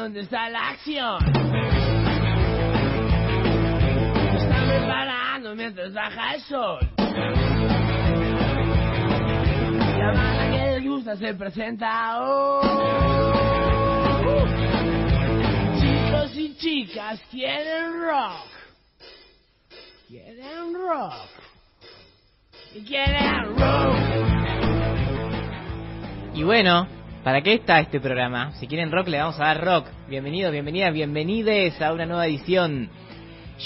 dónde está la acción. Mientras baja el sol. La banda que les gusta se presenta hoy. Chicos y chicas quieren rock. Quieren rock. Y quieren rock. Y bueno, ¿Para qué está este programa? Si quieren rock, le vamos a dar rock. Bienvenidos, bienvenidas, bienvenides a una nueva edición.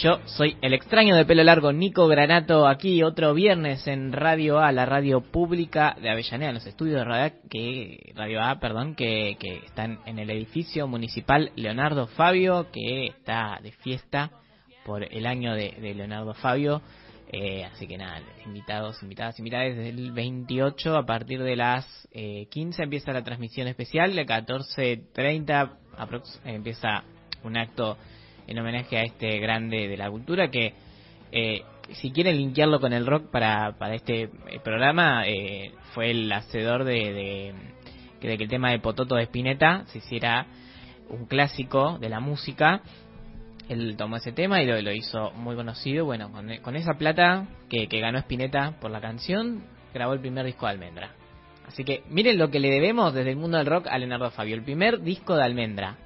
Yo soy el extraño de pelo largo Nico Granato, aquí otro viernes en Radio A, la radio pública de Avellaneda, en los estudios de Radio A, que, radio a perdón, que, que están en el edificio municipal Leonardo Fabio, que está de fiesta por el año de, Leonardo Fabio. Eh, así que nada, invitados, invitadas, invitadas desde el 28 a partir de las 15 eh, empieza la transmisión especial, de 14.30 empieza un acto en homenaje a este grande de la cultura que eh, si quieren linkearlo con el rock para, para este programa fue el hacedor de, de, de que el tema de Pototo de Spinetta se hiciera un clásico de la música él tomó ese tema y lo, hizo muy conocido. Bueno, con, esa plata que, ganó Spinetta por la canción, grabó el primer disco de Almendra. Así que miren lo que le debemos desde el mundo del rock a Leonardo Fabio. El primer disco de Almendra.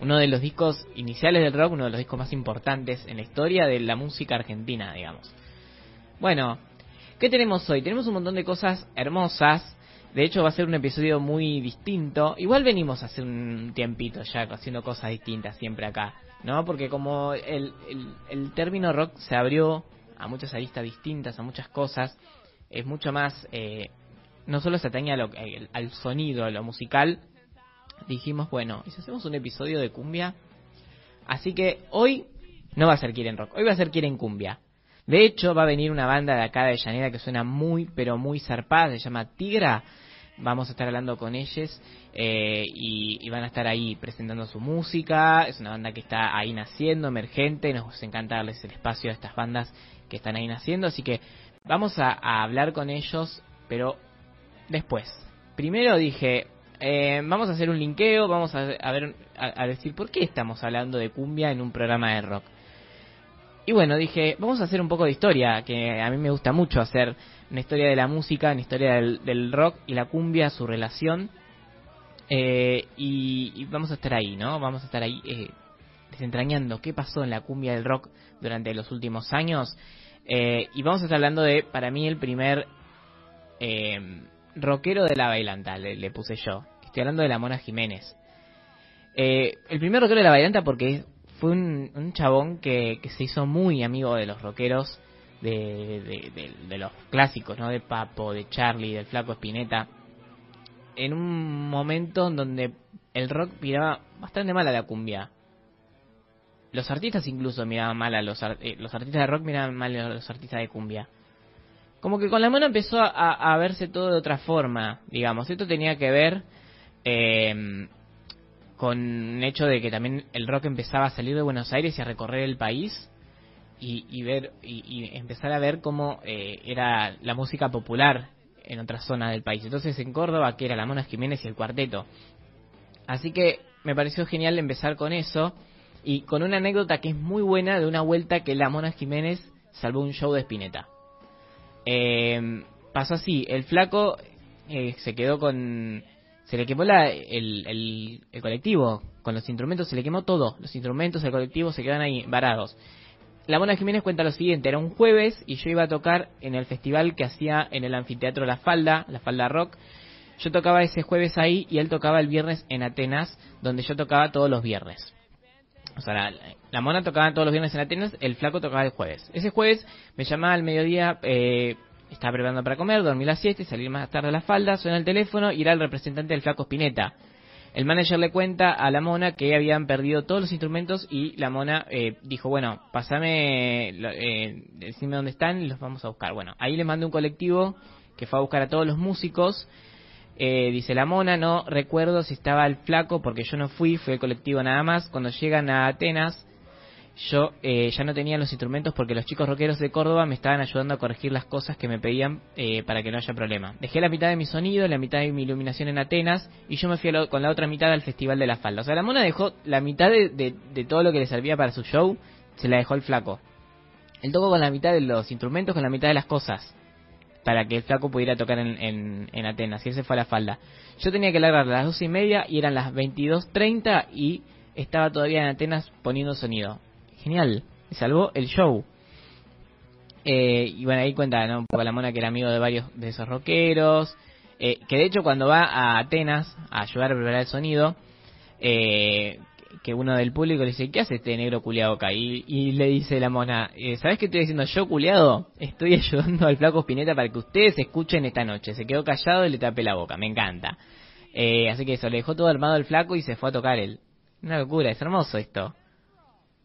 Uno de los discos iniciales del rock, uno de los discos más importantes en la historia de la música argentina, digamos. Bueno, ¿qué tenemos hoy? Tenemos un montón de cosas hermosas. De hecho, va a ser un episodio muy distinto. Igual venimos hace un tiempito ya haciendo cosas distintas siempre acá. ¿no? Porque como el, el, término rock se abrió a muchas aristas distintas, a muchas cosas, es mucho más, eh, no solo se atañe al sonido, a lo musical, dijimos, bueno, ¿y si hacemos un episodio de cumbia? Así que hoy no va a ser Quieren Rock, hoy va a ser Quieren Cumbia. De hecho, va a venir una banda de acá de Llanera que suena muy, pero muy zarpada, se llama Tigra, vamos a estar hablando con ellos eh, y, van a estar ahí presentando su música. Es una banda que está ahí naciendo, emergente. Nos encanta darles el espacio a estas bandas que están ahí naciendo. Así que vamos a, hablar con ellos, pero después. Primero dije, eh, vamos a hacer un linkeo, vamos a, ver, a decir por qué estamos hablando de cumbia en un programa de rock. Y bueno, dije, vamos a hacer un poco de historia, que a mí me gusta mucho hacer una historia de la música, una historia del, rock y la cumbia, su relación. Eh, y, vamos a estar ahí, ¿no? Vamos a estar ahí eh, desentrañando qué pasó en la cumbia del rock durante los últimos años. Eh, y vamos a estar hablando de, para mí, el primer rockero de la bailanta, le, puse yo. Estoy hablando de la Mona Jiménez. el primer rockero de la bailanta porque fue un, chabón que, que, se hizo muy amigo de los rockeros de, de, los clásicos, ¿no? De Papo, de Charlie, del Flaco Espineta, en un momento en donde el rock miraba bastante mal a la cumbia. Los artistas incluso miraban mal a los, eh, los artistas de rock miraban mal a los artistas de cumbia. Como que con la mano empezó a, verse todo de otra forma, digamos. Esto tenía que ver eh, con el hecho de que también el rock empezaba a salir de Buenos Aires y a recorrer el país y, ver y, empezar a ver cómo eh, era la música popular en otras zonas del país. Entonces en Córdoba, que era la Mona Jiménez y el cuarteto. Así que me pareció genial empezar con eso y con una anécdota que es muy buena de una vuelta que la Mona Jiménez salvó un show de Spinetta. Eh, pasó así, el flaco eh, se quedó con... Se le quemó la, el, el, el, colectivo, con los instrumentos se le quemó todo, los instrumentos del colectivo se quedan ahí varados. La Mona Jiménez cuenta lo siguiente, era un jueves y yo iba a tocar en el festival que hacía en el anfiteatro La Falda, La Falda Rock. Yo tocaba ese jueves ahí y él tocaba el viernes en Atenas, donde yo tocaba todos los viernes. O sea, la, Mona tocaba todos los viernes en Atenas, el flaco tocaba el jueves. Ese jueves me llamaba al mediodía, eh, estaba preparando para comer, dormí la siesta y salir más tarde a La Falda, suena el teléfono y era el representante del flaco Spinetta. El manager le cuenta a la mona que habían perdido todos los instrumentos y la mona eh, dijo, bueno, pasame, eh, decime dónde están y los vamos a buscar. Bueno, ahí le mandé un colectivo que fue a buscar a todos los músicos. Eh, dice la mona, no recuerdo si estaba el flaco porque yo no fui, fue el colectivo nada más. Cuando llegan a Atenas, yo eh, ya no tenía los instrumentos porque los chicos rockeros de Córdoba me estaban ayudando a corregir las cosas que me pedían eh, para que no haya problema. Dejé la mitad de mi sonido, la mitad de mi iluminación en Atenas y yo me fui con la otra mitad al Festival de la Falda. O sea, la mona dejó la mitad de, todo lo que le servía para su show, se la dejó el flaco. Él tocó con la mitad de los instrumentos, con la mitad de las cosas, para que el flaco pudiera tocar en, en, Atenas, y ese fue a la falda. Yo tenía que largar a las dos y media y eran las 22.30 y estaba todavía en Atenas poniendo sonido genial, salvó el show. Eh, y bueno, ahí cuenta ¿no? un la mona que era amigo de varios de esos rockeros. Eh, que de hecho cuando va a Atenas a ayudar a preparar el sonido, eh, que uno del público le dice, ¿qué hace este negro culiado acá? Y, le dice la mona, ¿sabes qué estoy diciendo yo, culiado? Estoy ayudando al flaco Spinetta para que ustedes escuchen esta noche. Se quedó callado y le tapé la boca, me encanta. así que eso, le dejó todo armado el flaco y se fue a tocar él. Una locura, es hermoso esto.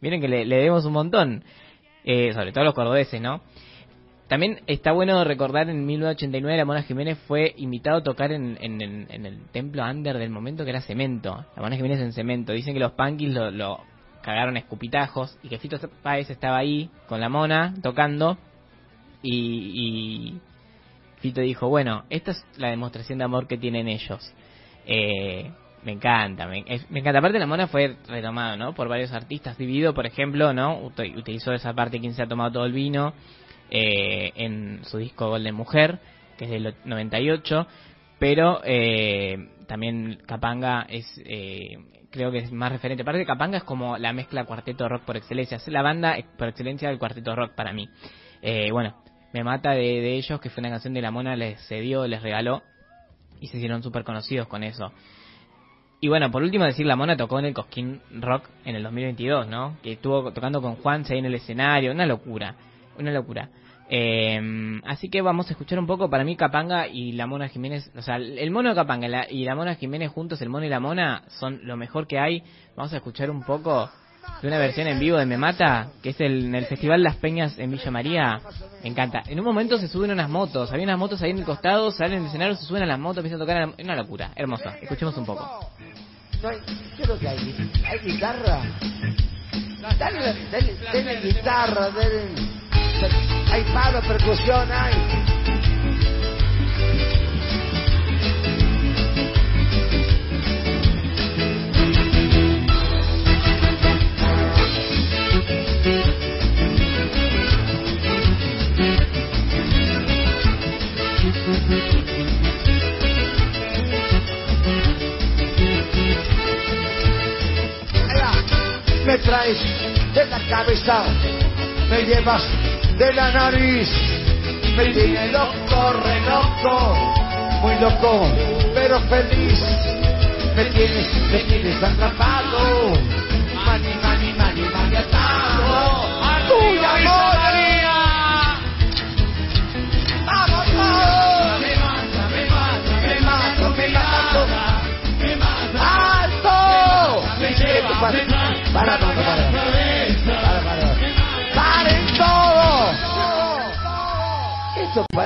Miren que le, debemos un montón, eh, sobre todo los cordobeses, ¿no? También está bueno recordar en 1989 la Mona Jiménez fue invitado a tocar en, el templo under del momento que era cemento. La Mona Jiménez en cemento. Dicen que los punkis lo, cagaron a escupitajos y que Fito Páez estaba ahí con la Mona tocando y, y Fito dijo, bueno, esta es la demostración de amor que tienen ellos. Eh, me encanta, me, encanta. Aparte la mona fue retomado, ¿no? Por varios artistas. Dividido, por ejemplo, ¿no? Utilizó esa parte quien se ha tomado todo el vino eh, en su disco Golden Mujer, que es del 98. Pero eh, también Capanga es, eh, creo que es más referente. Aparte Capanga es como la mezcla cuarteto rock por excelencia. Es la banda por excelencia del cuarteto rock para mí. bueno, me mata de, de ellos, que fue una canción de la mona, les cedió, les regaló. Y se hicieron súper conocidos con eso. Y bueno, por último decir, la Mona tocó en el Cosquín Rock en el 2022, ¿no? Que estuvo tocando con Juan ahí en el escenario, una locura, una locura. Eh, así que vamos a escuchar un poco, para mí Capanga y la Mona Jiménez, o sea, el mono de Capanga y la Mona Jiménez juntos, el mono y la Mona, son lo mejor que hay. Vamos a escuchar un poco de una versión en vivo de Me Mata, que es el, en el Festival Las Peñas en Villa María. Me encanta. En un momento se suben unas motos, había unas motos ahí en el costado, salen del escenario, se suben a las motos, empiezan a tocar. Una locura, hermosa. Escuchemos un poco. ¿Qué es lo que hay? ¿Hay guitarra? Dale, dale, dale guitarra, dale. Hay palo, percusión, hay. Me traes de la cabeza, me llevas de la nariz, me tiene loco, re loco, muy loco, pero feliz, me tienes, me tienes atrapado,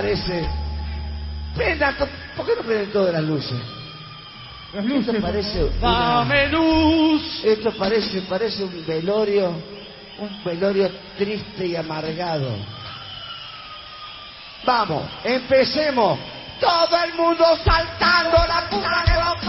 parece. Prendan, ¿por qué no prenden todas las luces? Las luces. Esto parece. Dame luz. Esto parece, parece un velorio. Un velorio triste y amargado. Vamos, empecemos. Todo el mundo saltando la puta de los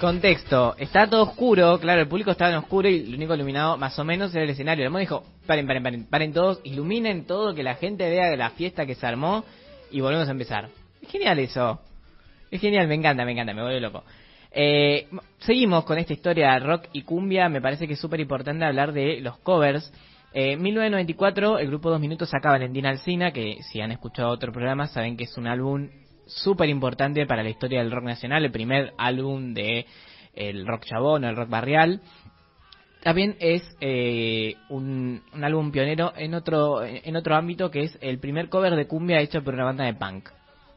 Contexto, está todo oscuro, claro, el público estaba en oscuro y lo único iluminado más o menos era el escenario. El dijo, paren, paren, paren, paren todos, iluminen todo, que la gente vea la fiesta que se armó y volvemos a empezar. Es genial eso. Es genial, me encanta, me encanta, me vuelve loco. Eh, seguimos con esta historia rock y cumbia, me parece que es súper importante hablar de los covers. Eh, en 1994 el grupo Dos Minutos sacaba Valentina Alcina, que si han escuchado otro programa saben que es un álbum súper importante para la historia del rock nacional, el primer álbum de el rock chabón, el rock barrial. También es eh, un, álbum pionero en otro en otro ámbito que es el primer cover de cumbia hecho por una banda de punk.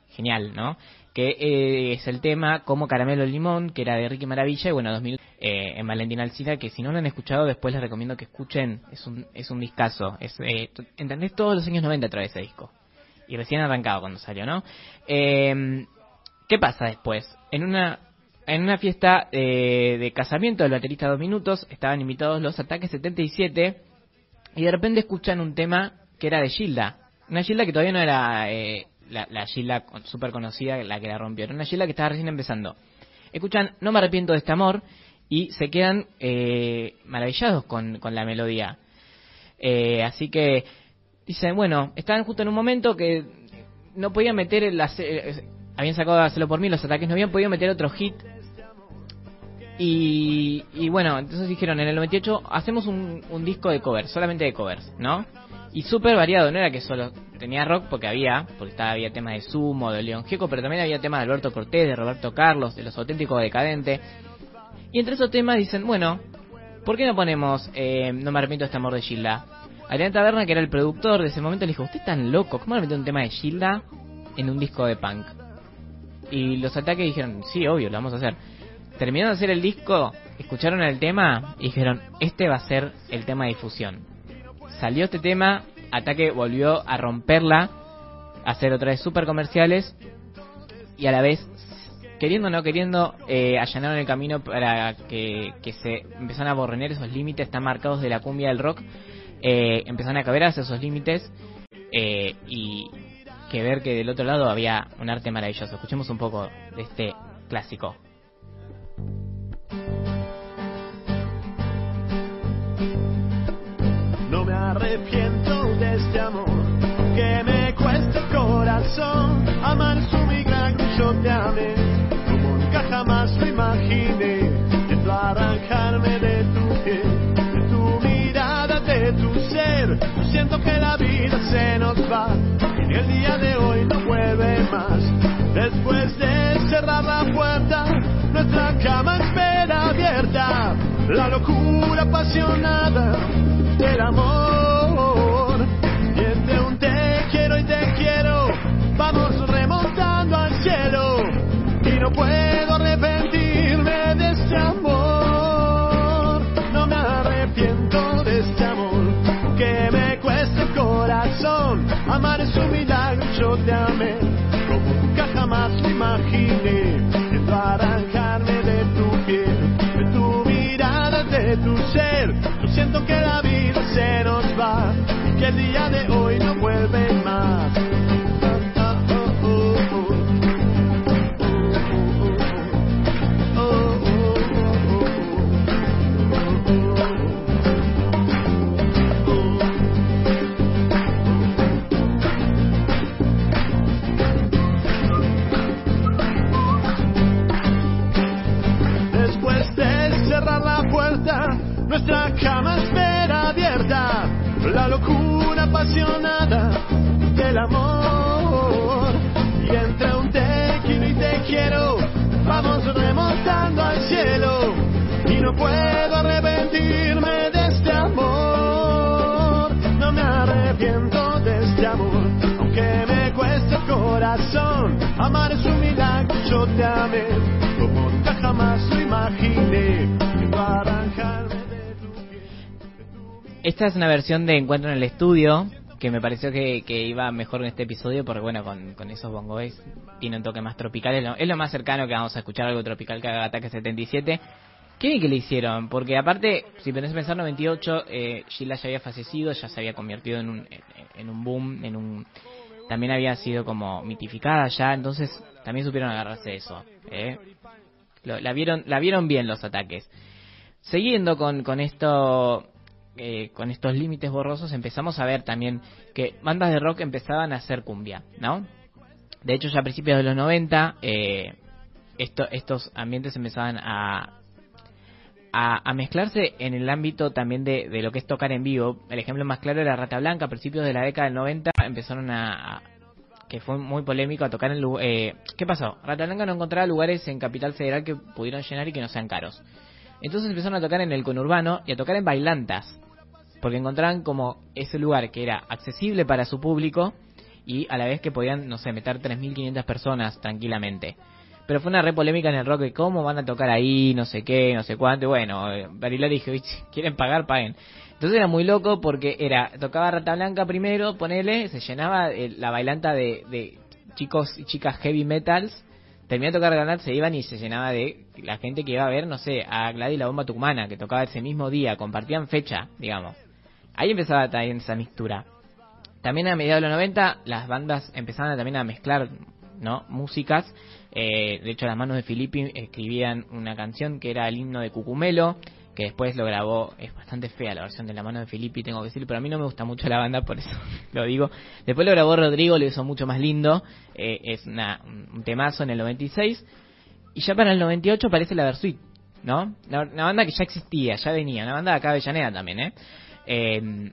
Genial, ¿no? Que eh, es el tema Como Caramelo Limón, que era de Ricky Maravilla, y bueno, 2000 eh, en Valentina Alcina, que si no lo han escuchado, después les recomiendo que escuchen, es un, es un discazo. Es, eh, ¿Entendés? Todos los años 90 trae ese disco. Y recién arrancado cuando salió, ¿no? Eh, ¿Qué pasa después? En una en una fiesta eh, de casamiento del baterista Dos Minutos, estaban invitados los Ataques 77 y de repente escuchan un tema que era de Gilda. Una Gilda que todavía no era eh, la, la Gilda súper conocida, la que la rompió. Era una Gilda que estaba recién empezando. Escuchan No me arrepiento de este amor y se quedan eh, maravillados con, con la melodía. Eh, así que dicen, bueno, estaban justo en un momento que no podían meter el... Eh, habían sacado a hacerlo por mí, los ataques no habían podido meter otro hit y, y, bueno, entonces dijeron, en el 98 hacemos un, un disco de covers, solamente de covers, ¿no? Y súper variado, no era que solo tenía rock, porque había, porque estaba, había temas de Sumo, de León Gieco, pero también había temas de Alberto Cortés, de Roberto Carlos, de los auténticos decadentes. Y entre esos temas dicen, bueno, ¿por qué no ponemos eh, No me arrepiento este amor de Gilda? Adrián Taberna, que era el productor de ese momento, le dijo, usted es tan loco, ¿cómo le metió un tema de Gilda en un disco de punk? Y los ataques dijeron, sí, obvio, lo vamos a hacer terminaron de hacer el disco, escucharon el tema y dijeron, este va a ser el tema de difusión. Salió este tema, Ataque volvió a romperla, a hacer otra vez super comerciales y a la vez, queriendo o no queriendo, eh, allanaron el camino para que, que se empezaran a borrener esos límites tan marcados de la cumbia del rock, eh, empezaron a caber hacia esos límites eh, y que ver que del otro lado había un arte maravilloso. Escuchemos un poco de este clásico. No me arrepiento de este amor que me cuesta el corazón. Amar su migraña, yo te amé como nunca jamás lo imaginé. Siento arrancarme de tu piel, siento que la vida se nos va y el día de hoy no vuelve más. Después de cerrar la puerta, nuestra cama espera abierta. La locura apasionada del amor. Y entre un te quiero y te quiero, vamos remontando al cielo. Y no puedo Un milagro, yo te amé, como nunca jamás lo imaginé. Siento arrancarme de tu piel, de tu mirada, de tu ser. Yo siento que la vida se nos va y que el día de hoy no vuelve apasionada del amor. Y entre un te quiero y te quiero, vamos remontando al cielo. Y no puedo arrepentirme de este amor. No me arrepiento de este amor, aunque me cueste el corazón. Amar es un milagro, yo te amé, como nunca jamás lo imaginé. Esta es una versión de Encuentro en el Estudio que me pareció que, que iba mejor en este episodio porque bueno, con, con esos bongos tiene un toque más tropical, es lo, más cercano que vamos a escuchar algo tropical que haga Ataque 77. Qué bien que le hicieron, porque aparte, si tenés pensar 98, eh, Sheila ya había fallecido, ya se había convertido en un, en, un boom, en un también había sido como mitificada ya, entonces también supieron agarrarse eso. ¿eh? Lo- la vieron la vieron bien los ataques. Siguiendo con esto eh, con estos límites borrosos empezamos a ver también que bandas de rock empezaban a hacer cumbia, ¿no? De hecho ya a principios de los 90 eh, esto, estos ambientes empezaban a, a, mezclarse en el ámbito también de, lo que es tocar en vivo. El ejemplo más claro era Rata Blanca, a principios de la década del 90 empezaron a, que fue muy polémico a tocar en... Eh, ¿Qué pasó? Rata Blanca no encontraba lugares en Capital Federal que pudieran llenar y que no sean caros. Entonces empezaron a tocar en el conurbano y a tocar en bailantas. Porque encontraban como ese lugar que era accesible para su público y a la vez que podían, no sé, meter 3.500 personas tranquilamente. Pero fue una re polémica en el rock de cómo van a tocar ahí, no sé qué, no sé cuánto. Y bueno, Bariloche dije, "Uy, si quieren pagar, paguen. Entonces era muy loco porque era, tocaba Rata Blanca primero, ponele, se llenaba eh, la bailanta de, de chicos y chicas heavy metals. Terminó de tocar Granat, se iban y se llenaba de la gente que iba a ver, no sé, a Gladys la Bomba Tucumana, que tocaba ese mismo día, compartían fecha, digamos. Ahí empezaba también esa mixtura. También a mediados de los 90 las bandas empezaban también a mezclar no músicas. Eh, de hecho, las manos de Filippi escribían una canción que era el himno de Cucumelo, que después lo grabó. Es bastante fea la versión de la mano de Filippi, tengo que decir, pero a mí no me gusta mucho la banda, por eso lo digo. Después lo grabó Rodrigo, lo hizo mucho más lindo. Eh, es una- un temazo en el 96. Y ya para el 98 aparece la Versuit, ¿no? Una, banda que ya existía, ya venía. Una banda de acá de también, ¿eh? Eh,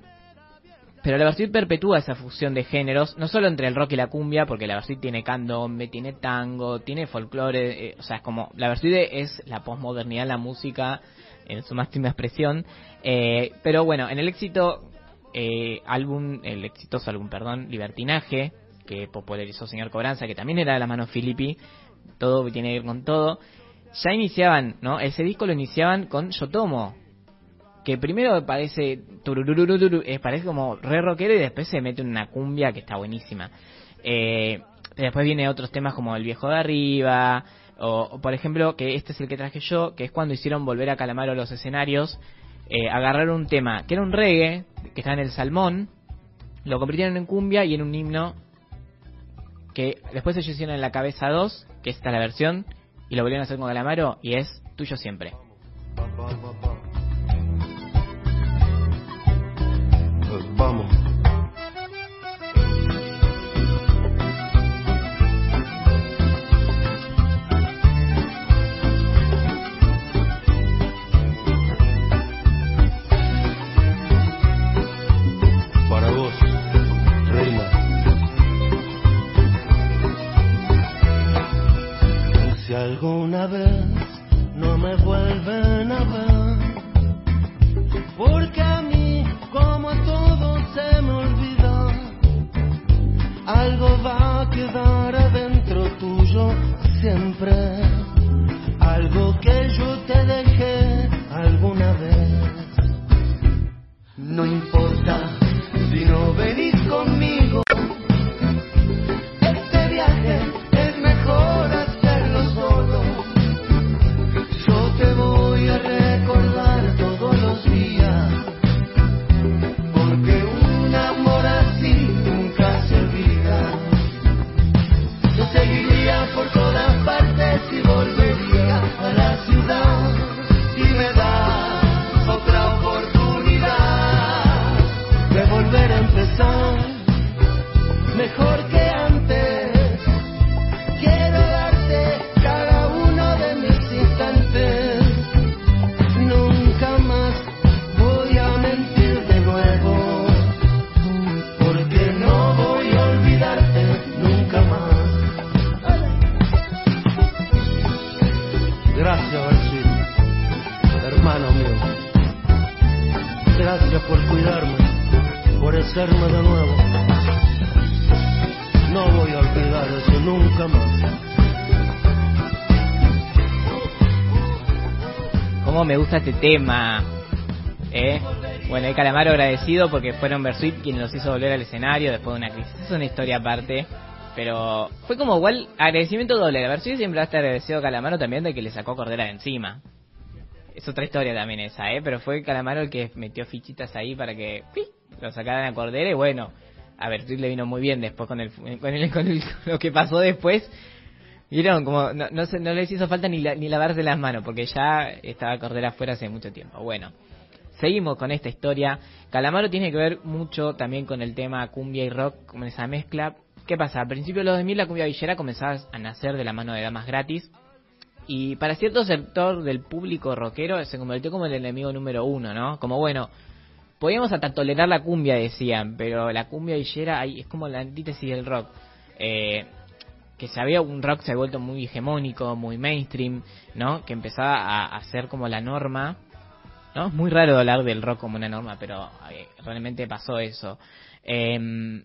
pero la Versuit perpetúa esa fusión de géneros, no solo entre el rock y la cumbia, porque la Versuit tiene candombe, tiene tango, tiene folclore, eh, o sea, es como, la Versuit es la posmodernidad en la música en su máxima expresión, eh, pero bueno, en el éxito, eh, álbum, el exitoso álbum, perdón, Libertinaje, que popularizó Señor Cobranza, que también era de la mano Filippi, todo tiene que ver con todo, ya iniciaban, ¿no? Ese disco lo iniciaban con Yotomo, que primero parece turururururu, eh, parece como re rockero y después se mete una cumbia que está buenísima. Eh, después viene otros temas como El viejo de arriba, o, por ejemplo, que este es el que traje yo, que es cuando hicieron volver a Calamaro los escenarios, eh, agarraron un tema que era un reggae, que está en el salmón, lo convirtieron en cumbia y en un himno que después ellos hicieron en la cabeza 2, que esta es la versión, y lo volvieron a hacer con Calamaro y es tuyo siempre. Gracias, Bersuit, hermano mío. Gracias por cuidarme, por hacerme de nuevo. No voy a olvidar eso nunca más. ¿Cómo me gusta este tema? ¿Eh? Bueno, el Calamaro agradecido porque fueron Versuit quienes los hizo volver al escenario después de una crisis. Es una historia aparte. Pero fue como igual agradecimiento doble. La Versuit siempre va a agradecido a Calamaro también de que le sacó Cordera de encima. Es otra historia también esa, ¿eh? Pero fue Calamaro el que metió fichitas ahí para que lo sacaran a Cordera y bueno, a Versuit le vino muy bien después con el, con, el, con el- lo que pasó después. Vieron, como no, no, no les hizo falta ni, la- ni lavarse las manos, porque ya estaba Cordera afuera hace mucho tiempo. Bueno, seguimos con esta historia. Calamaro tiene que ver mucho también con el tema cumbia y rock, como esa mezcla. ¿Qué pasa? Al principio de los 2000 la cumbia villera comenzaba a nacer de la mano de damas gratis. Y para cierto sector del público rockero se convirtió como el enemigo número uno, ¿no? Como bueno, podíamos hasta tolerar la cumbia, decían, pero la cumbia villera ahí es como la antítesis del rock. eh, que se había un rock se había vuelto muy hegemónico, muy mainstream, ¿no? Que empezaba a, a ser como la norma, ¿no? Es muy raro hablar del rock como una norma, pero eh, realmente pasó eso. Eh,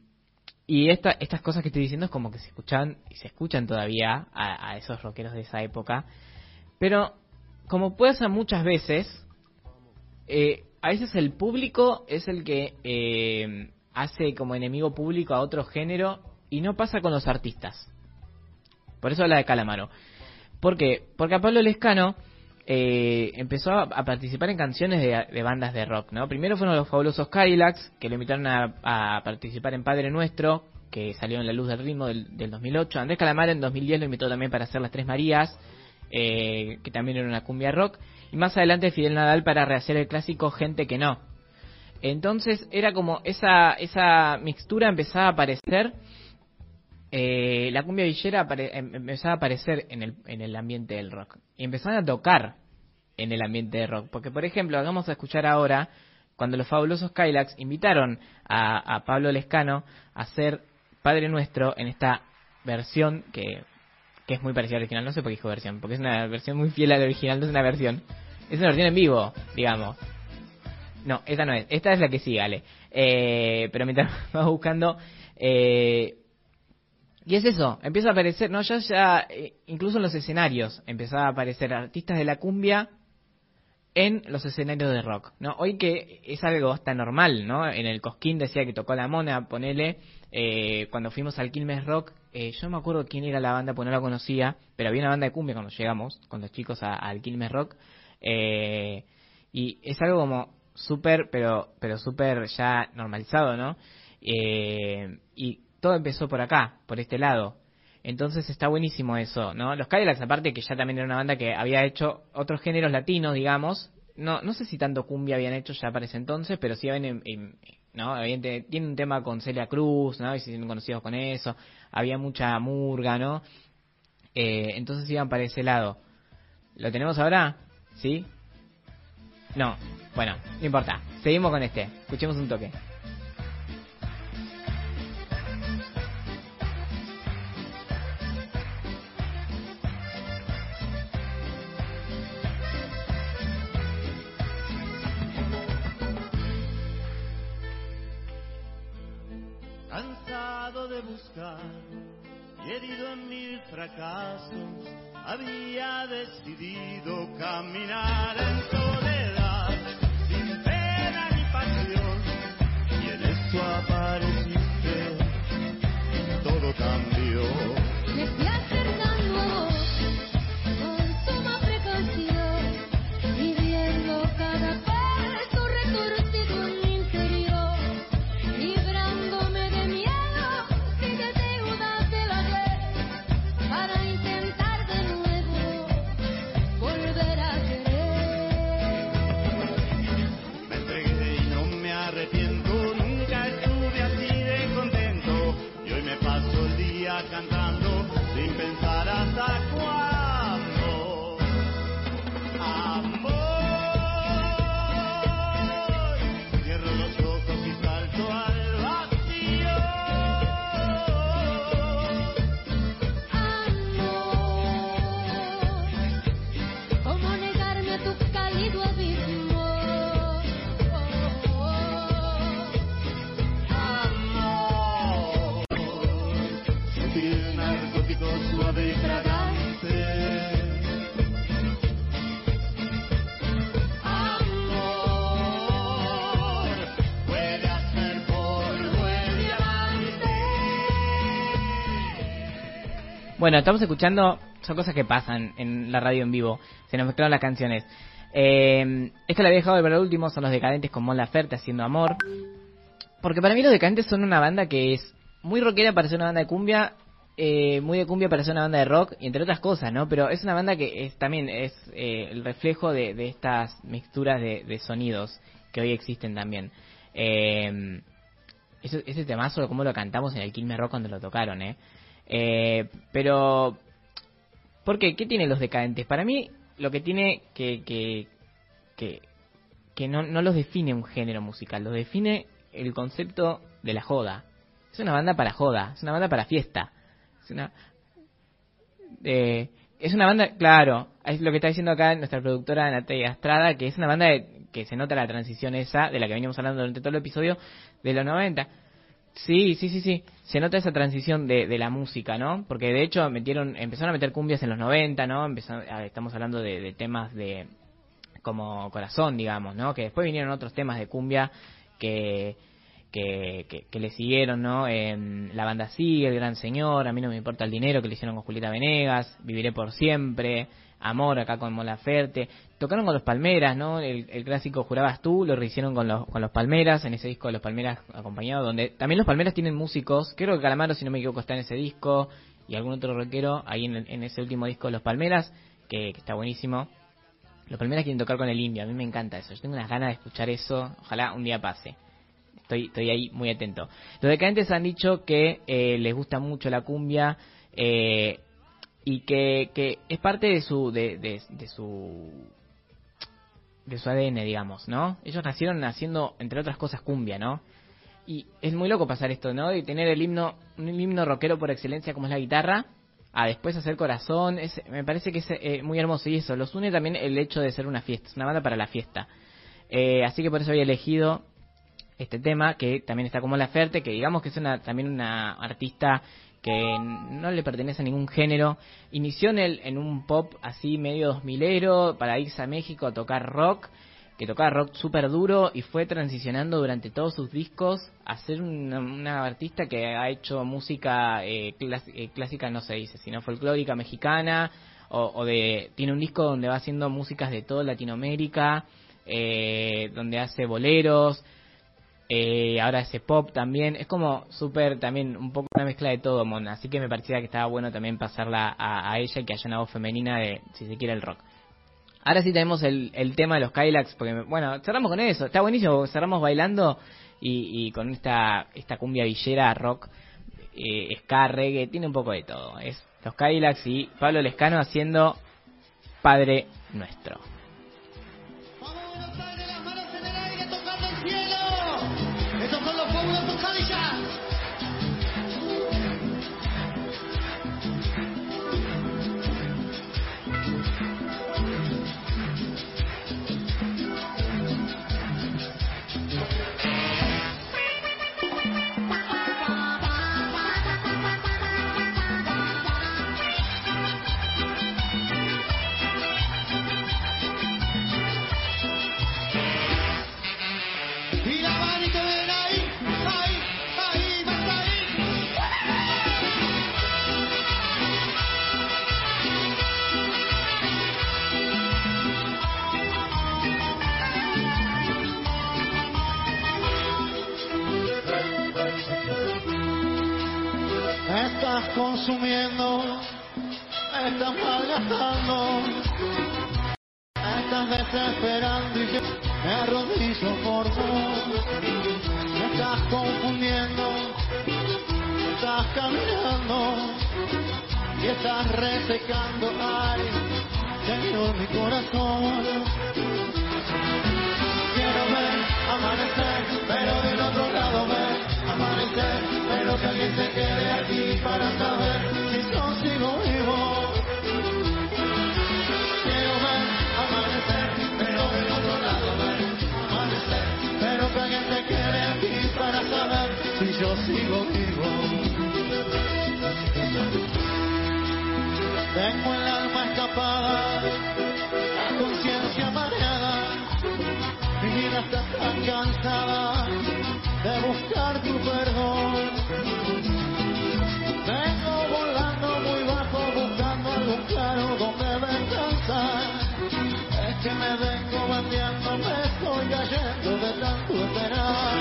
y esta, estas cosas que estoy diciendo es como que se escuchan y se escuchan todavía a, a esos rockeros de esa época. Pero, como pasa muchas veces, eh, a veces el público es el que eh, hace como enemigo público a otro género y no pasa con los artistas. Por eso habla de Calamaro. ¿Por qué? Porque a Pablo Lescano eh, empezó a, participar en canciones de, de bandas de rock, ¿no? Primero fueron los fabulosos Cadillacs, que lo invitaron a, participar en Padre Nuestro, que salió en La Luz del Ritmo del, del 2008. Andrés Calamaro en 2010 lo invitó también para hacer Las Tres Marías, eh, que también era una cumbia rock. Y más adelante Fidel Nadal para rehacer el clásico Gente que no. Entonces era como esa, esa mixtura empezaba a aparecer. Eh, la cumbia villera em- empezaba a aparecer en el, en el ambiente del rock. Y empezaban a tocar en el ambiente del rock. Porque, por ejemplo, vamos a escuchar ahora cuando los fabulosos Kylax invitaron a, Pablo Lescano a hacer Padre Nuestro en esta versión que, que es muy parecida al original. No sé por qué dijo versión, porque es una versión muy fiel al original, no es una versión. Es una versión en vivo, digamos. No, esta no es. Esta es la que sí, Ale. Eh, pero mientras vamos buscando... Eh, y es eso, empieza a aparecer, no, ya, ya, eh, incluso en los escenarios empezaba a aparecer artistas de la cumbia en los escenarios de rock, ¿no? Hoy que es algo hasta normal, ¿no? En el Cosquín decía que tocó la mona, ponele, eh, cuando fuimos al Quilmes Rock, eh, yo no me acuerdo quién era la banda, pues no la conocía, pero había una banda de cumbia cuando llegamos, con los chicos al Quilmes Rock, eh, y es algo como súper, pero, pero súper ya normalizado, ¿no? Eh, y todo empezó por acá, por este lado. Entonces está buenísimo eso, ¿no? Los Cadillacs, aparte que ya también era una banda que había hecho otros géneros latinos, digamos. No, no sé si tanto cumbia habían hecho ya para ese entonces, pero sí habían, em- em- ¿no? Habían tienen un tema con Celia Cruz, ¿no? Y se conocidos con eso. Había mucha murga, ¿no? Eh, entonces iban para ese lado. ¿Lo tenemos ahora? ¿Sí? No. Bueno, no importa. Seguimos con este. Escuchemos un toque. Bueno, estamos escuchando, son cosas que pasan en la radio en vivo, se nos mezclaron las canciones. Eh, esta la había dejado de ver último, son los decadentes con Mon Laferte haciendo amor. Porque para mí los decadentes son una banda que es muy rockera para ser una banda de cumbia, eh, muy de cumbia para ser una banda de rock, y entre otras cosas, ¿no? Pero es una banda que es también es eh, el reflejo de, estas mixturas de, de sonidos que hoy existen también. Eh, ese, ese temazo, como lo cantamos en el Quilmes Rock cuando lo tocaron, ¿eh? Eh, pero, ¿por qué? ¿Qué tienen los decadentes? Para mí, lo que tiene que, que, que, no, no los define un género musical, los define el concepto de la joda. Es una banda para joda, es una banda para fiesta, Es una, eh, es una banda, claro, es lo que está diciendo acá nuestra productora Natalia Estrada, que es una banda de- que se nota la transición esa, de la que veníamos hablando durante todo el episodio, de los 90. Sí, sí, sí, sí. Se nota esa transición de, de la música, ¿no? Porque de hecho metieron, empezaron a meter cumbias en los 90, ¿no? Empezaron, a- estamos hablando de, temas de como corazón, digamos, ¿no? Que después vinieron otros temas de cumbia que que, que, que le siguieron, ¿no? En la banda Sigue, El Gran Señor, A mí no me importa el dinero, que le hicieron con Julieta Venegas, Viviré por siempre, Amor acá con Mola Ferte. Tocaron con los Palmeras, ¿no? El, clásico Jurabas tú, lo rehicieron con los, con los Palmeras, en ese disco de los Palmeras acompañado, donde también los Palmeras tienen músicos, creo que Calamaro, si no me equivoco, está en ese disco, y algún otro rockero ahí en, en ese último disco de los Palmeras, que, que está buenísimo. Los Palmeras quieren tocar con el indio, a mí me encanta eso, yo tengo unas ganas de escuchar eso, ojalá un día pase. Estoy, estoy ahí muy atento. Los decadentes han dicho que eh, les gusta mucho la cumbia eh, y que, que es parte de su de, de, su de su ADN, digamos, ¿no? Ellos nacieron haciendo, entre otras cosas, cumbia, ¿no? Y es muy loco pasar esto, ¿no? De tener el himno, un himno rockero por excelencia como es la guitarra, a después hacer corazón, es, me parece que es eh, muy hermoso y eso, los une también el hecho de ser una fiesta, es una banda para la fiesta. Eh, así que por eso había elegido este tema, que también está como La Ferte, que digamos que es una, también una artista que no le pertenece a ningún género. Inició en, el, en un pop así medio dos milero para irse a México a tocar rock, que tocaba rock súper duro y fue transicionando durante todos sus discos a ser una, una artista que ha hecho música eh, clas- eh, clásica, no se dice, sino folclórica mexicana, o, o de tiene un disco donde va haciendo músicas de toda Latinoamérica, eh, donde hace boleros, eh, ahora ese pop también, es como súper también un poco una mezcla de todo, Mon, así que me parecía que estaba bueno también pasarla a, a ella y que haya una voz femenina de, si se quiere, el rock. Ahora sí tenemos el, el tema de los Kylax, porque, bueno, cerramos con eso, está buenísimo, cerramos bailando y, y con esta, esta cumbia villera, rock, eh, ska, reggae, tiene un poco de todo. Es los Kylax y Pablo Lescano haciendo Padre Nuestro. Tengo el alma escapada, la conciencia mareada. Mi vida está tan cansada de buscar tu perdón. Vengo volando muy bajo buscando algo claro donde descansar. Es que me vengo bandeando, me estoy cayendo de tanto esperar.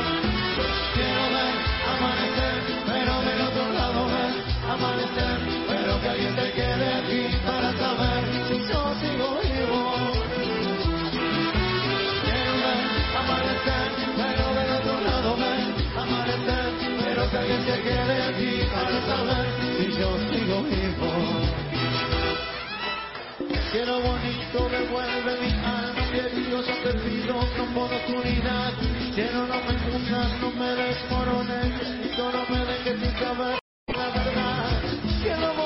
Quede aquí para saber si yo sigo vivo. Quiero amanecer, pero del otro lado ver amanecer, pero que se quede aquí para saber si yo sigo vivo. Quiero bonito, devuelve mi alma, querido, yo te pido con oportunidad. Quiero no me hundas, no me desmorones, y no me dejes sin saber la verdad. Quiero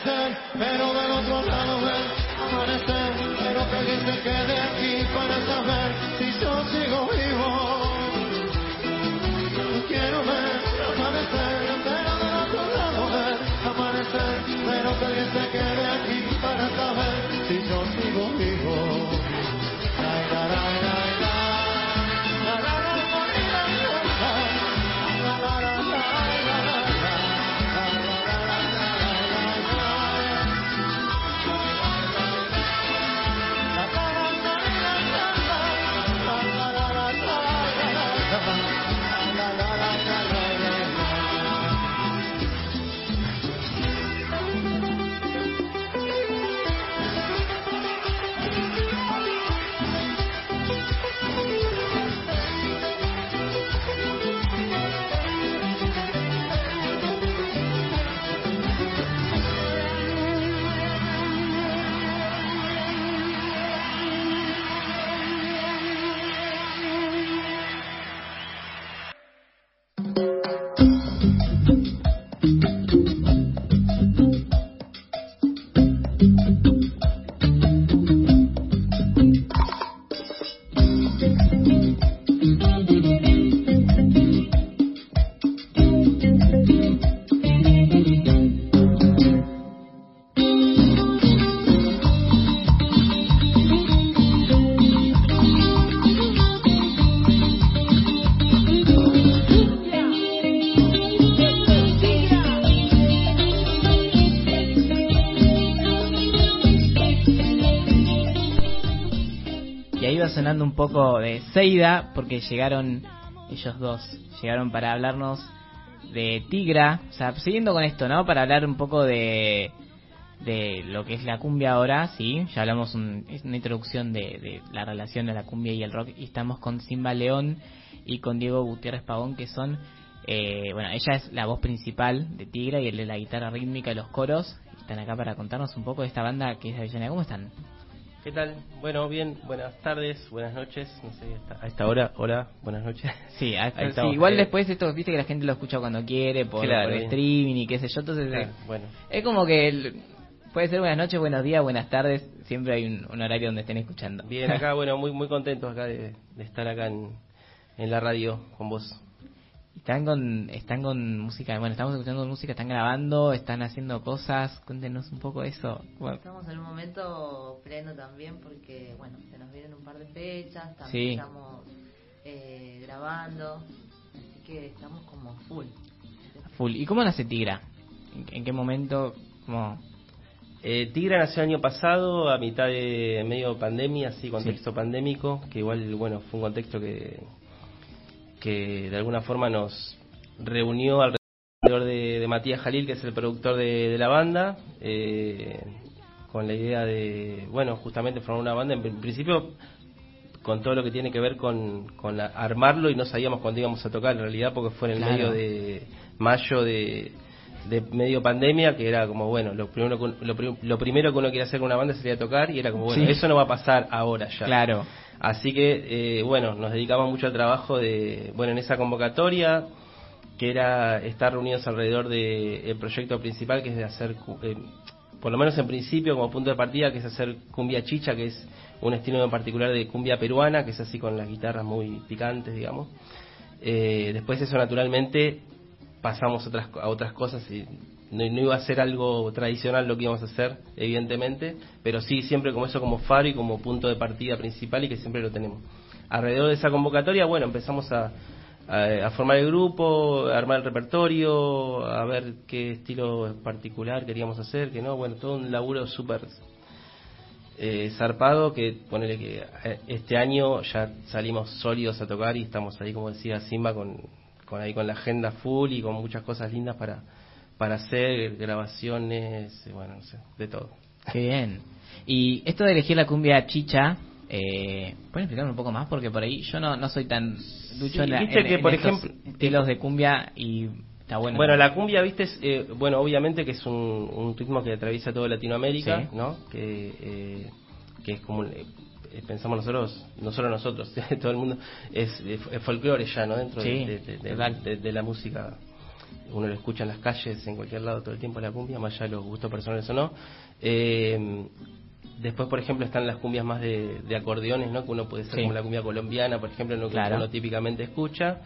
amanecer, pero del otro lado ver amanecer, pero que alguien se quede aquí para saber si yo sigo vivo. Quiero ver amanecer, pero del otro lado ver amanecer, pero que se quede poco de Seida, porque llegaron ellos dos, llegaron para hablarnos de Tigra, o sea, siguiendo con esto, ¿no? Para hablar un poco de, de lo que es la cumbia ahora, sí, ya hablamos un- es una introducción de, de la relación de la cumbia y el rock, y estamos con Simba León y con Diego Gutiérrez Pavón, que son, eh, bueno, ella es la voz principal de Tigra y él de la guitarra rítmica y los coros, están acá para contarnos un poco de esta banda que es de Avellaneda, ¿cómo están? ¿Qué tal? Bueno, bien, buenas tardes, buenas noches, no sé, hasta- a esta hora, hola, buenas noches. Sí, hasta- Ahí sí, igual eh. después esto, viste que la gente lo escucha cuando quiere, por, Claro, por bien. streaming y qué sé yo, entonces eh, bueno, es como que el- puede ser buenas noches, buenos días, buenas tardes, siempre hay un, un horario donde estén escuchando. bien acá, bueno, muy muy contentos acá de, de estar acá en, en la radio con vos. Están con están con música, bueno, estamos escuchando música, están grabando, están haciendo cosas, cuéntenos un poco eso. Bueno, Estamos en un momento pleno también porque, bueno, se nos vienen un par de fechas, también Sí. estamos eh, grabando, así que estamos como full. full. ¿Y cómo nace Tigra? ¿En, en qué momento? ¿Cómo? Eh, Tigra nació el año pasado, a mitad de medio pandemia, así, contexto pandémico, que igual, bueno, fue un contexto que, que de alguna forma nos reunió alrededor de, de Matías Jalil, que es el productor de, de la banda, eh, con la idea de, bueno, justamente formar una banda, en pr- principio con todo lo que tiene que ver con, con la- armarlo y no sabíamos cuándo íbamos a tocar en realidad porque fue en el Claro. medio de mayo de, de medio pandemia que era como bueno lo primero que, lo, pri- lo primero que uno quiere hacer con una banda sería tocar y era como bueno Sí. eso no va a pasar ahora ya Claro. así que eh, bueno nos dedicamos mucho al trabajo de bueno en esa convocatoria que era estar reunidos alrededor del proyecto principal que es de hacer eh, por lo menos en principio como punto de partida que es hacer cumbia chicha que es un estilo en particular de cumbia peruana que es así con las guitarras muy picantes digamos Eh, después eso naturalmente pasamos otras, a otras cosas y no, iba a ser algo tradicional lo que íbamos a hacer, evidentemente, pero sí siempre como eso como faro y como punto de partida principal y que siempre lo tenemos. Alrededor de esa convocatoria, bueno, empezamos a formar el grupo, a armar el repertorio, a ver qué estilo particular queríamos hacer, que no, bueno, todo un laburo súper eh, zarpado que ponele que eh, este año ya salimos sólidos a tocar y estamos ahí como decía Simba con, con ahí con la agenda full y con muchas cosas lindas para para hacer grabaciones, bueno, no sé, de todo. Qué bien. Y esto de elegir la cumbia chicha, eh, ¿pueden explicarme un poco más? Porque por ahí yo no, no soy tan ducho Sí, en, la- viste en- que, en por estos ejemplo, estilos de cumbia y está bueno. Bueno, la cumbia, viste, es, eh, bueno, obviamente que es un, un ritmo que atraviesa toda Latinoamérica, Sí. ¿no? Que, eh, que es como, eh, pensamos nosotros, no solo nosotros, todo el mundo, es, es, es folclore ya, ¿no? Dentro de- Sí, de, de- de- total. de- de la música. Uno lo escucha en las calles, en cualquier lado, todo el tiempo la cumbia, más allá de los gustos personales o no. Eh, Después, por ejemplo, están las cumbias más de, de acordeones, ¿no? Que uno puede ser Sí. como la cumbia colombiana, por ejemplo, lo que Claro. uno típicamente escucha.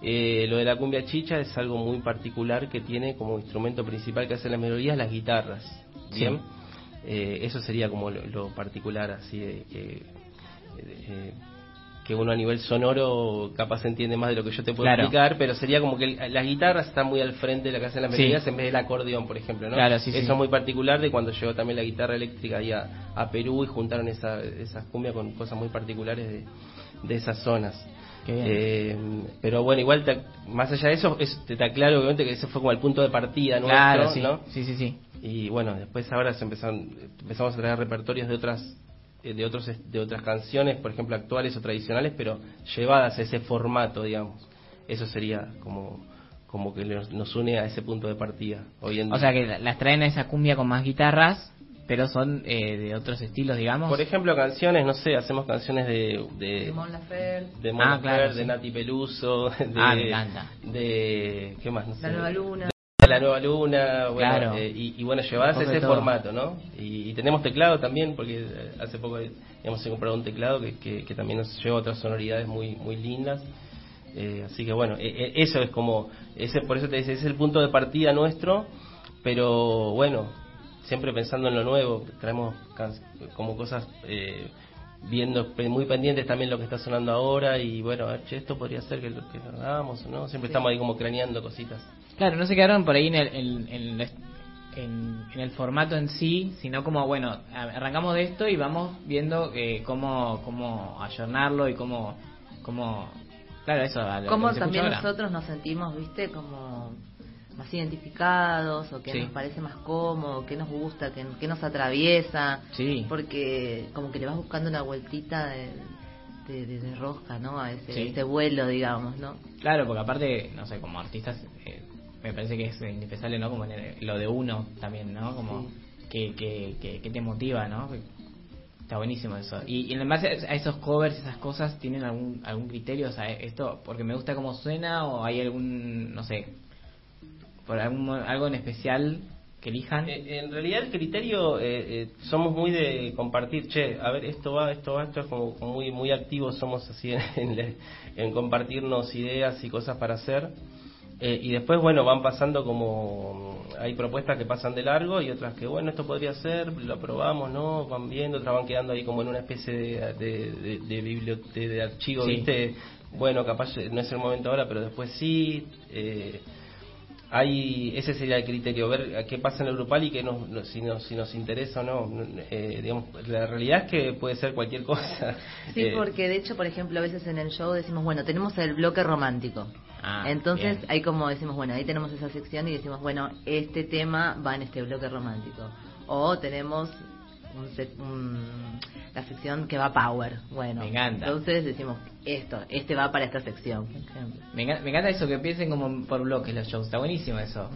Eh, lo de la cumbia chicha es algo muy particular que tiene como instrumento principal que hace las melodías las guitarras. Sí. Eh, eso sería como lo, lo particular, así de que, eh, que uno a nivel sonoro capaz entiende más de lo que yo te puedo Claro. explicar, pero sería como que las guitarras están muy al frente de la que hacen las Sí. melodías en vez del acordeón, por ejemplo, ¿no? Claro, sí, eso sí. es muy particular de cuando llegó también la guitarra eléctrica ahí a, a Perú y juntaron esa, esas cumbias con cosas muy particulares de, de esas zonas. Eh, pero bueno, igual, te- más allá de eso, es, te está claro obviamente que ese fue como el punto de partida nuestro, claro, sí, ¿no? sí, sí, sí. Y bueno, después ahora se empezaron, empezamos a traer repertorios de otras eh, de otros de otras canciones, por ejemplo, actuales o tradicionales, pero llevadas a ese formato, digamos. Eso sería como como que nos, nos une a ese punto de partida hoy en O día. sea que la- las traen a esa cumbia con más guitarras, pero son eh, de otros estilos, digamos. por ejemplo, canciones, no sé, hacemos canciones de de De Mon Laferte, de Mon Ah, Laferte, claro, de sí. Nati Peluso, de, Ah, me encanta. de ¿qué más? No sé. La Nueva Luna. de la nueva luna, bueno, Claro. eh, y, y bueno, de ese todo. formato, ¿no? Y, y tenemos teclado también, porque eh, hace poco hemos comprado un teclado que, que, que también nos lleva otras sonoridades muy muy lindas. Eh, así que bueno, eh, eso es como, ese por eso te dice, ese es el punto de partida nuestro, pero bueno, siempre pensando en lo nuevo, traemos can- como cosas eh, viendo muy pendientes también lo que está sonando ahora y bueno, a ver, che, esto podría ser que lo que lo hagamos no, siempre estamos ahí como craneando cositas. Claro, no se quedaron por ahí en el, en, en el- en- en el formato en sí, sino como, bueno, arrancamos de esto y vamos viendo eh, cómo, cómo ayornarlo y cómo, cómo claro, eso. a lo- Cómo también nosotros nos sentimos, viste, como más identificados o que Sí. nos parece más cómodo, que nos gusta, que, que nos atraviesa. Sí. Porque como que le vas buscando una vueltita de, de, de- de rosca, ¿no? A ese, Sí. ese vuelo, digamos, ¿no? Claro, porque aparte, no sé, como artistas, eh, me parece que es indispensable, ¿no? Como en el- lo de uno también, ¿no? Como que, que, que, que te motiva, ¿no? Está buenísimo eso. Y, y en base a esos covers, esas cosas, ¿tienen algún algún criterio? O sea, esto, porque me gusta cómo suena o hay algún, no sé, por algún algo en especial que elijan. Eh, En realidad el criterio eh, eh, somos muy de compartir, che, a ver, esto va, esto va, esto es como, como muy muy activos somos así en, en en compartirnos ideas y cosas para hacer. Eh, y después, bueno, van pasando como, hay propuestas que pasan de largo y otras que, bueno, esto podría ser, lo probamos, ¿no? Van viendo, otras van quedando ahí como en una especie de, de, de, de biblioteca, de archivo, Sí. ¿viste? Bueno, capaz no es el momento ahora, pero después sí. Eh, hay ese sería el criterio ver qué pasa en el grupal y que nos, nos- si nos si nos interesa o no Eh, digamos la realidad es que puede ser cualquier cosa Sí, Eh, porque de hecho, por ejemplo, a veces en el show decimos, bueno, tenemos el bloque romántico. Ah, Entonces, bien. ahí como decimos, bueno, ahí tenemos esa sección y decimos, bueno, este tema va en este bloque romántico. O tenemos un un- la sección que va power. Bueno, Me encanta. entonces decimos, esto, este va para esta sección. Me encanta, me encanta eso, que piensen como por bloques los shows. Está buenísimo eso.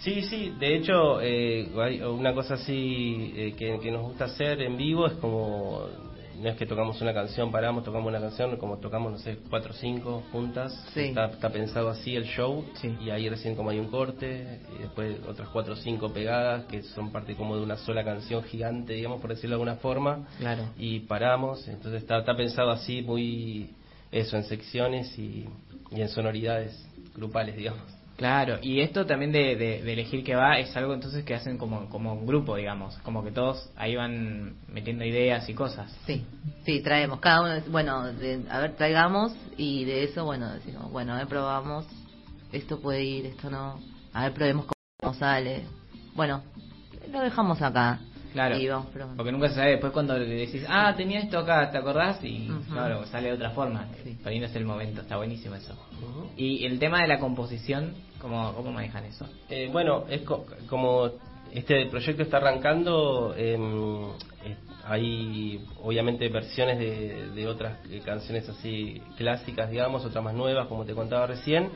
sí sí de hecho eh, una cosa así eh, que, que nos gusta hacer en vivo es como no es que tocamos una canción paramos tocamos una canción como tocamos no sé cuatro o cinco juntas Sí. está, está pensado así el show Sí. y ahí recién como hay un corte y después otras cuatro o cinco pegadas que son parte como de una sola canción gigante digamos por decirlo de alguna forma Claro. y paramos, entonces está, está pensado así muy eso en secciones y, y en sonoridades grupales, digamos. Claro, y esto también de, de, de elegir qué va es algo entonces que hacen como, como un grupo, digamos, como que todos ahí van metiendo ideas y cosas. Sí, sí, traemos. Cada uno, bueno, de- a ver, traigamos y de eso, bueno, decimos, bueno, a ver, probamos. Esto puede ir, esto no. A ver, probemos cómo sale. Bueno, lo dejamos acá. Claro, Y vamos probando. porque nunca se sabe después cuando le decís, ah, tenía esto acá, ¿te acordás? Y claro, sale de otra forma, Sí. poniéndose el momento, está buenísimo eso. Y el tema de la composición, ¿cómo, cómo manejan eso? Eh, bueno, es co- como este proyecto está arrancando, eh, hay obviamente versiones de, de otras canciones así clásicas, digamos, otras más nuevas, como te contaba recién,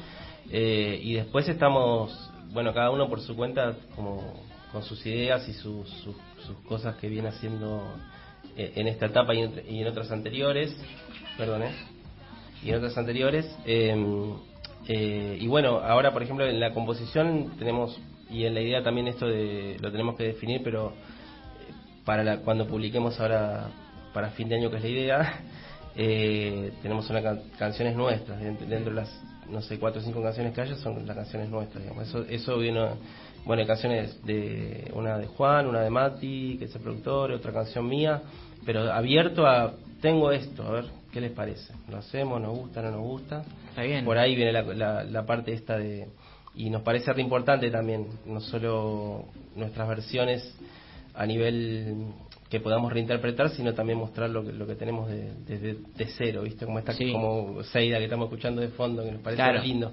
eh, y después estamos, bueno, cada uno por su cuenta, como con sus ideas y sus, sus, cosas que viene haciendo eh, en esta etapa y en, otras anteriores, perdón, y en otras anteriores. eh, eh, y bueno, ahora por ejemplo en la composición tenemos, y en la idea también esto de, lo tenemos que definir, pero eh, para la- cuando publiquemos ahora, para fin de año que es la idea, eh, tenemos una can- canciones nuestras, dentro, de las, no sé, cuatro o cinco canciones que haya son las canciones nuestras, digamos. Eso, eso vino, bueno, hay canciones de, una de Juan, una de Mati, que es el productor, otra canción mía, pero abierto a, tengo esto, a ver, ¿qué les parece? ¿Lo hacemos? ¿Nos gusta? ¿No nos gusta? Está bien. Por ahí viene la, la, la parte esta de... Y nos parece re importante también, no solo nuestras versiones a nivel que podamos reinterpretar, sino también mostrar lo que, lo que tenemos de, desde de cero, ¿viste? Como esta Sí. como Seida que estamos escuchando de fondo, que nos parece Claro. lindo.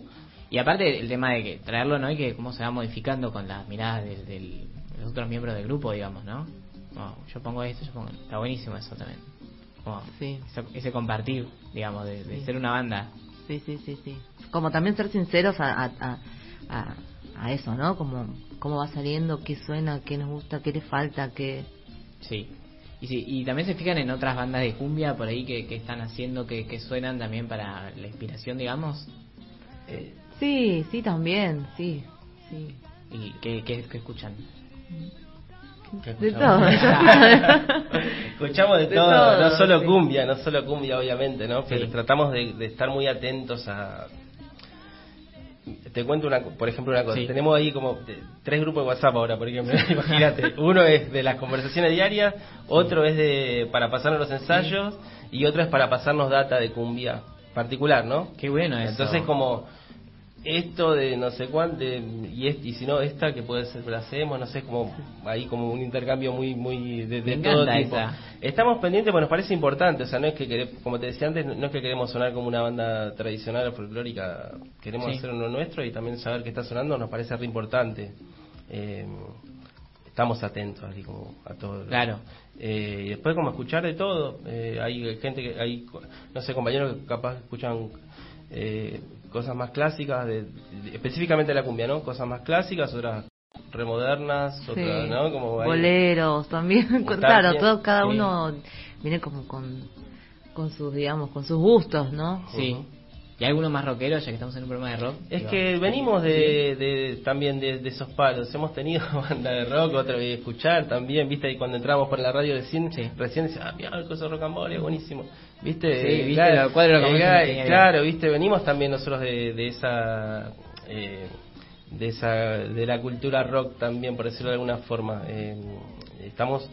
Y aparte el tema de que traerlo, ¿no? Y que cómo se va modificando con las miradas del- del- de los otros miembros del grupo, digamos, ¿no? Yo pongo esto, yo pongo... Está buenísimo eso también. Como Sí. eso- ese compartir, digamos, de, de Sí. ser una banda. Sí, sí, sí, sí. Como también ser sinceros a, a, a, a- eso, ¿no? Como cómo va saliendo, qué suena, qué nos gusta, qué le falta, qué... Sí. Y, sí, y también se fijan en otras bandas de cumbia por ahí que, que están haciendo, que, que suenan también para la inspiración, digamos. Eh, Sí, sí, también, sí, sí. Y que, que, que escuchan. ¿Qué De escuchamos? todo. Escuchamos de, De todo, todo, no solo sí. cumbia, no solo cumbia obviamente, ¿no? Pero Sí. tratamos de, de estar muy atentos a... Te cuento una, por ejemplo una cosa, Sí. tenemos ahí como de- tres grupos de WhatsApp ahora, por ejemplo, imagínate, uno es de las conversaciones diarias, otro es de para pasarnos los ensayos y otro es para pasarnos data de cumbia particular, ¿no? Qué bueno eso. Entonces como esto de no sé cuánto y, es- y si no esta que puede ser la hacemos no sé como ahí como un intercambio muy muy de, de todo tipo esa. estamos pendientes porque nos parece importante o sea no es que quere- como te decía antes no es que queremos sonar como una banda tradicional o folclórica queremos Sí. hacer uno nuestro y también saber que está sonando nos parece re importante Eh, estamos atentos así como a todo Claro. Eh, y después como escuchar de todo Eh, hay gente que hay no sé compañeros que capaz escuchan eh, cosas más clásicas de, de- específicamente la cumbia no cosas más clásicas otras remodernas otras Sí. no como ahí- Boleros también, claro, todo, cada sí. uno viene como con, con sus, digamos, con sus gustos, ¿no? Sí. ¿Y alguno más rockero, ya que estamos en un programa de rock? Es que venimos de, de- también de, de esos palos. Hemos tenido banda de rock, otra vez escuchar también, viste, y cuando entramos por la radio recién, Sí. recién decía, ah, mira, el coso rock and roll es buenísimo. Viste, Sí, viste, de rock and eh, claro, viste, venimos también nosotros de, de esa eh, de esa de la cultura rock también, por decirlo de alguna forma. Eh, estamos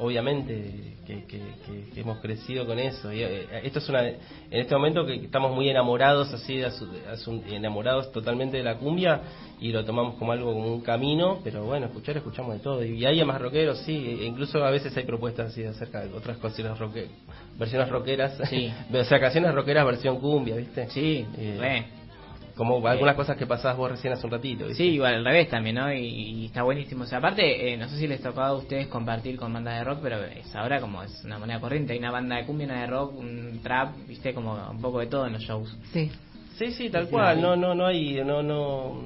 obviamente que, que- que- que hemos crecido con eso y, eh, esto es una en este momento que estamos muy enamorados así de asu- asu- enamorados totalmente de la cumbia y lo tomamos como algo como un camino pero bueno escuchar escuchamos de todo y hay más rockeros sí e incluso a veces hay propuestas así acerca de otras cosas roque, versiones rockeras Sí. o sea canciones rockeras versión cumbia viste Sí, Eh. Como algunas cosas que pasabas vos recién hace un ratito ¿viste? Sí, igual al revés también, ¿no? Y, y está buenísimo. O sea, aparte, eh, no sé si les tocaba a ustedes compartir con bandas de rock, pero es ahora como es una moneda corriente. Hay una banda de cumbia, una de rock, un trap, viste, como un poco de todo en los shows. Sí. Sí, sí, tal Sí, cual. sí. No, no, no hay, no, no,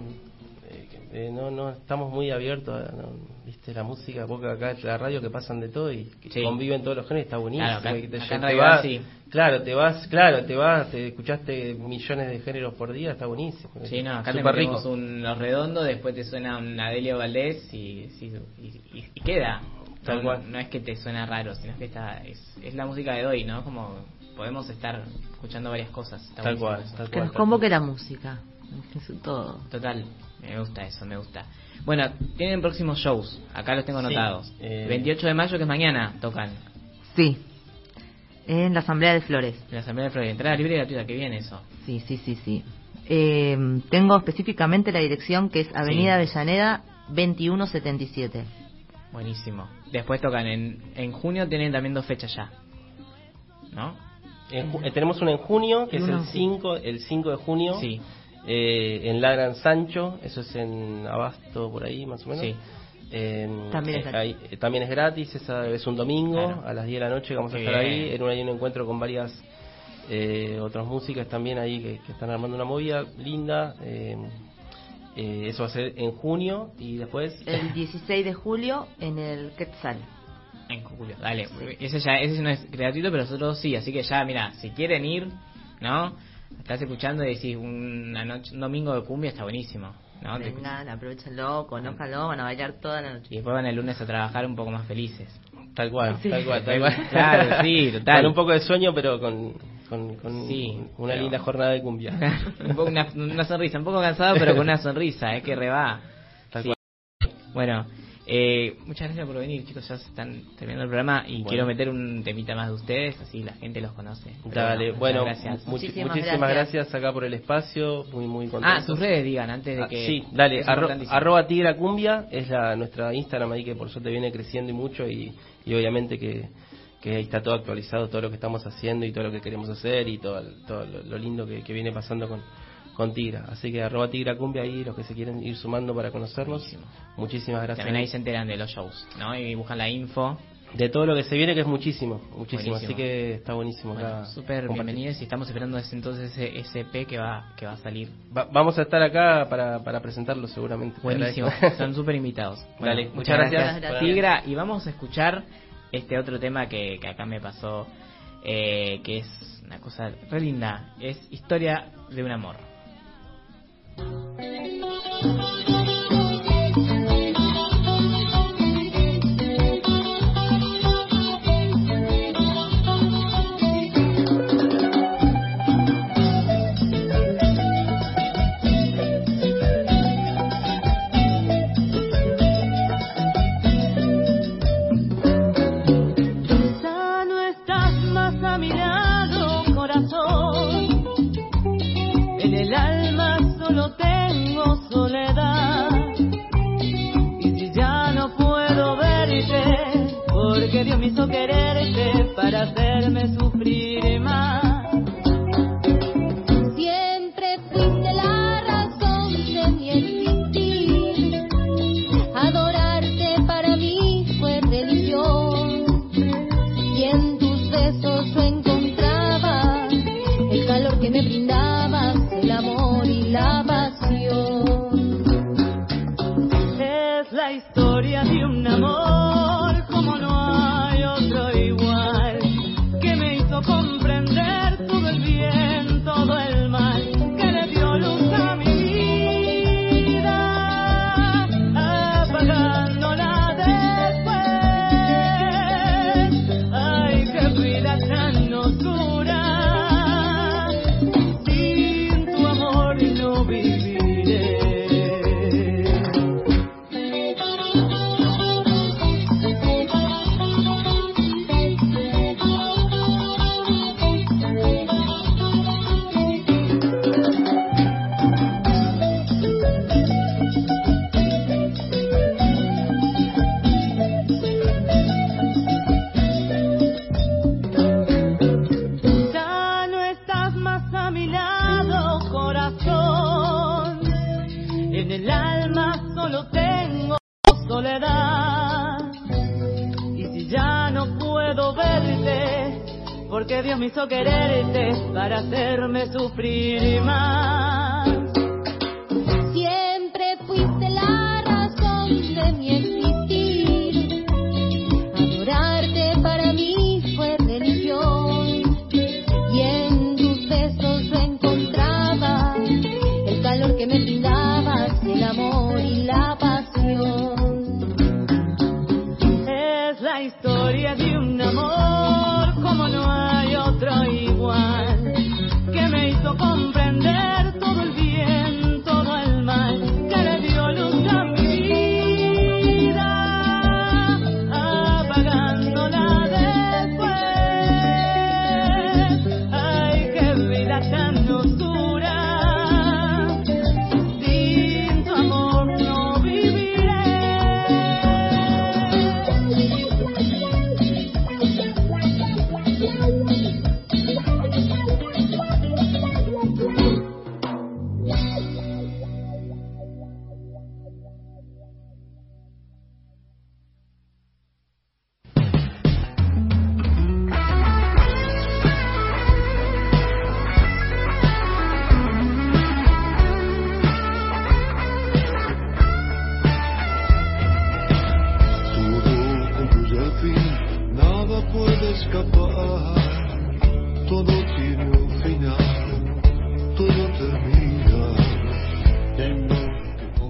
eh, eh, no, no estamos muy abiertos. A, no, Viste la música, porque acá la radio que pasan de todo y que Sí. conviven todos los géneros, está buenísimo. Claro, acá- y te, acá vas- sí. claro, te vas, claro, te vas, te escuchaste millones de géneros por día, está buenísimo. Sí, no, acá te metemos rico. un Los Redondos, después te suena un Adelio Valdés y, sí, y, y- y queda. Tal no, cual. no es que te suena raro, sino que está, es, es la música de hoy, ¿no? Como podemos estar escuchando varias cosas. Está Tal cual, tal Que cual. nos tal convoque la música. Eso todo. Total, me gusta eso, me gusta. Bueno, tienen próximos shows, acá los tengo Sí, anotados. eh, 28 de mayo, que es mañana, tocan Sí. En la Asamblea de Flores. en la Asamblea de Florida. Entrada libre y gratuita, que bien eso. Sí, sí, sí, sí. Eh, tengo específicamente la dirección que es Avenida Sí. Avellaneda 2177. Buenísimo. Después tocan en, en junio, tienen también dos fechas ya. ¿No? En ju- eh, tenemos uno en junio, que es el en ju- 5, el 5 de junio. Sí. Eh, en La Gran Sancho, eso es en Abasto, por ahí más o menos. Sí. También es eh, ahí- también es gratis, esa es un domingo Claro. a las 10 de la noche que vamos a estar ahí. En un, hay un encuentro con varias eh, otras músicas también ahí que, que están armando una movida linda. eh, eh, eso va a ser en junio y después... El 16 de julio en el Quetzal. En julio, dale. Ese ya ese no es gratuito, pero nosotros sí. Así que ya, mira, si quieren ir, ¿no? Estás escuchando y decís una noche, un domingo de cumbia está buenísimo, ¿no? Vengan, aprovechenlo, conózcanlo, van a bailar toda la Y noche. después van el lunes a trabajar un poco más felices. Tal cual, Sí. tal cual, tal cual. Claro, sí, total. Con un poco de sueño, pero con, con, con Sí, una pero- linda jornada de cumbia. un poco una, una sonrisa, un poco cansado, pero con una sonrisa, es que reba. Tal Sí. cual. Bueno, eh, muchas gracias por venir, chicos. Ya se están terminando el programa y Bueno. quiero meter un temita más de ustedes, así la gente los conoce. Dale, bueno, gracias. Muchísimas muchísimas, gracias. gracias. acá por el espacio, muy muy contento. Ah, sus redes digan antes de Ah, que. sí, dale, arro- arroba tigra cumbia es la, nuestra Instagram ahí que por suerte viene creciendo y mucho y, y obviamente que, que ahí está todo actualizado, todo lo que estamos haciendo y todo lo que queremos hacer y todo, el- todo lo, lo lindo que, que viene pasando con, con Tigra. Así que arroba tigra cumbia ahí, los que se quieren ir sumando para conocernos. Buenísimo. Muchísimas gracias. También ahí se enteran de los shows, ¿no? Y buscan la info. De todo lo que se viene, que es muchísimo, muchísimo. Buenísimo. Así que está buenísimo. Bueno, súper bienvenidos y estamos esperando ese, entonces ese SP que va que va a salir. Va- vamos a estar acá para, para presentarlo seguramente. Te Buenísimo, son súper invitados. Dale, muchas gracias. Gracias. Tigra. Y vamos a escuchar este otro tema que, que acá me pasó, eh, que es una cosa re linda. Es Historia de un amor. Ya Y si ya no puedo verte, porque Dios me hizo quererte para hacerme sufrir más.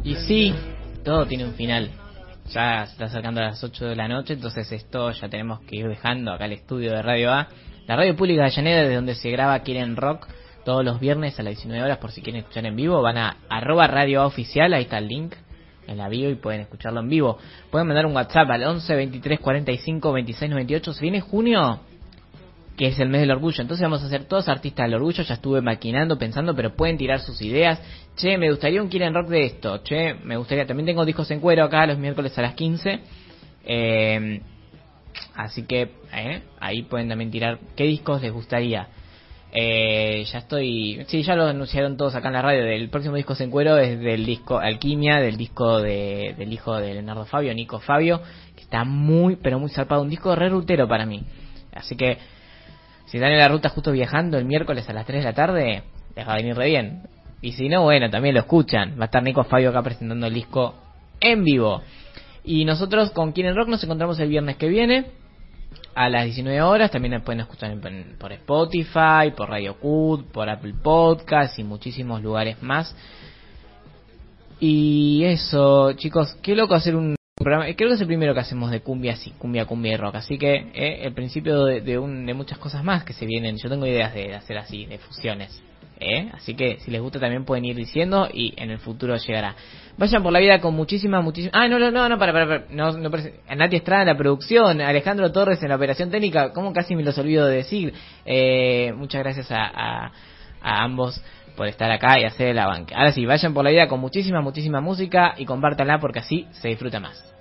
Y sí, todo tiene un final. Ya se está acercando a las 8 de la noche, entonces esto ya tenemos que ir dejando acá el estudio de Radio A. La radio pública de Llaneda, de donde se graba Quieren Rock, todos los viernes a las 19 horas, por si quieren escuchar en vivo, van a arroba Radio A Oficial, ahí está el link en la bio y pueden escucharlo en vivo. Pueden mandar un WhatsApp al 11 23 45 26 98. Si viene junio, que es el mes del orgullo. Entonces vamos a hacer todos artistas del orgullo. Ya estuve maquinando, pensando, pero pueden tirar sus ideas. Che, me gustaría un Quieren Rock de esto. Che, me gustaría. También tengo discos en cuero acá los miércoles a las 15. Eh, así que eh, ahí pueden también tirar qué discos les gustaría. Eh, ya estoy. Sí, ya lo anunciaron todos acá en la radio. El próximo disco en cuero es del disco Alquimia, del disco de, del hijo de Leonardo Fabio, Nico Fabio, que está muy, pero muy zarpado. Un disco re rutero para mí. Así que si están en la ruta justo viajando el miércoles a las 3 de la tarde, les va a venir re bien. Y si no, bueno, también lo escuchan. Va a estar Nico Fabio acá presentando el disco en vivo. Y nosotros con Quieren Rock nos encontramos el viernes que viene a las 19 horas. También pueden escuchar por Spotify, por Radio Cut, por Apple Podcast y muchísimos lugares más. Y eso, chicos, qué loco hacer un programa. Creo que es el primero que hacemos de cumbia, así, cumbia, cumbia y rock. Así que eh, el principio de, de, un- de muchas cosas más que se vienen. Yo tengo ideas de, hacer así, de fusiones. ¿eh? Así que si les gusta también pueden ir diciendo y en el futuro llegará. Vayan por la vida con muchísima, muchísima... Ah, no, no, no, no, para, para, para. No, no Nati Estrada en la producción, Alejandro Torres en la operación técnica. ¿Cómo casi me los olvido de decir? Eh, muchas gracias a, a, a ambos por estar acá y hacer la banca. Ahora sí, vayan por la vida con muchísima, muchísima música y compártanla porque así se disfruta más.